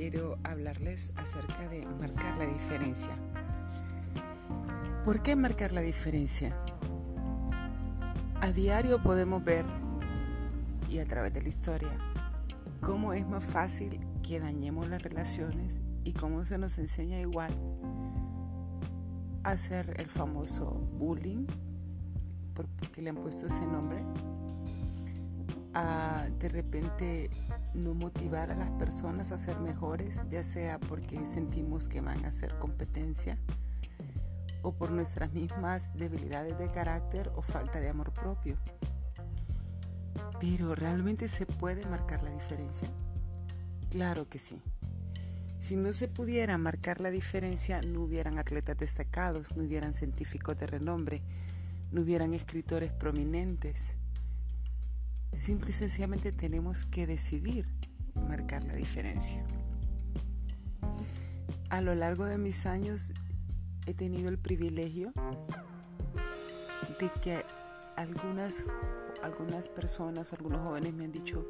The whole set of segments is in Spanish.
quiero hablarles acerca de marcar la diferencia. ¿Por qué marcar la diferencia? A diario podemos ver, y a través de la historia, cómo es más fácil que dañemos las relaciones y cómo se nos enseña igual a hacer el famoso bullying, porque le han puesto ese nombre, a de repente no motivar a las personas a ser mejores, ya sea porque sentimos que van a ser competencia o por nuestras mismas debilidades de carácter o falta de amor propio. Pero ¿realmente se puede marcar la diferencia? Claro que sí. Si no se pudiera marcar la diferencia, no hubieran atletas destacados, no hubieran científicos de renombre, no hubieran escritores prominentes, Simple y sencillamente tenemos que decidir marcar la diferencia. A lo largo de mis años he tenido el privilegio de que algunas, algunas personas, algunos jóvenes me han dicho,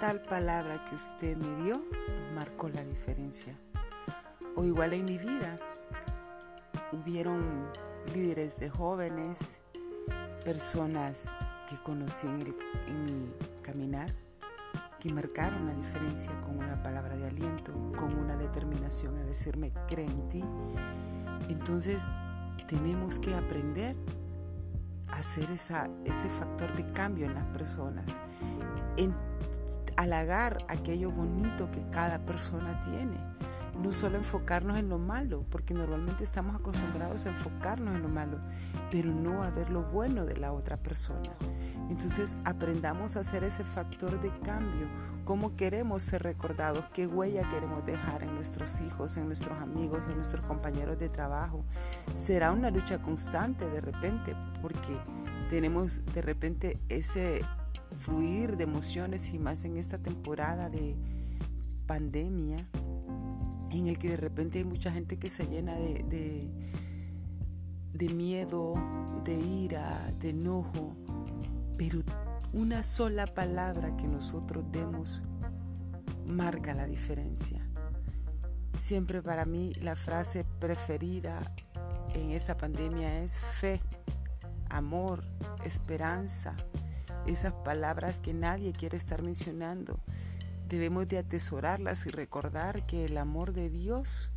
tal palabra que usted me dio marcó la diferencia. O igual en mi vida, hubieron líderes de jóvenes, personas que conocí en, mi caminar, que marcaron la diferencia con una palabra de aliento, con una determinación a decirme, cree en ti. Entonces tenemos que aprender a hacer esa, ese factor de cambio en las personas, en halagar aquello bonito que cada persona tiene no solo enfocarnos en lo malo, porque normalmente estamos acostumbrados a enfocarnos en lo malo, pero no a ver lo bueno de la otra persona. Entonces aprendamos a hacer ese factor de cambio, cómo queremos ser recordados, qué huella queremos dejar en nuestros hijos, en nuestros amigos, en nuestros compañeros de trabajo. Será una lucha constante de repente, porque tenemos de repente ese fluir de emociones y más en esta temporada de pandemia en el que de repente hay mucha gente que se llena de, de, miedo, de ira, de enojo, pero una sola palabra que nosotros demos marca la diferencia. Siempre para mí la frase preferida en esta pandemia es fe, amor, esperanza, esas palabras que nadie quiere estar mencionando, Debemos de atesorarlas y recordar que el amor de Dios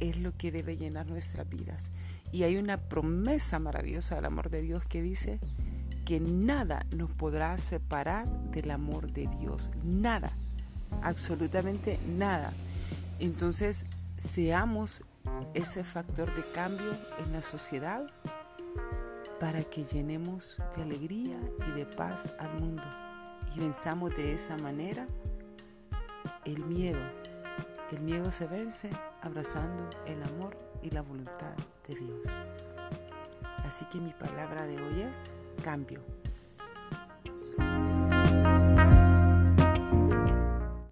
es lo que debe llenar nuestras vidas. Y hay una promesa maravillosa del amor de Dios que dice que nada nos podrá separar del amor de Dios. Nada, absolutamente nada. Entonces, seamos ese factor de cambio en la sociedad para que llenemos de alegría y de paz al mundo y venzamos de esa manera el miedo. El miedo se vence abrazando el amor y la voluntad de Dios. Así que mi palabra de hoy es cambio.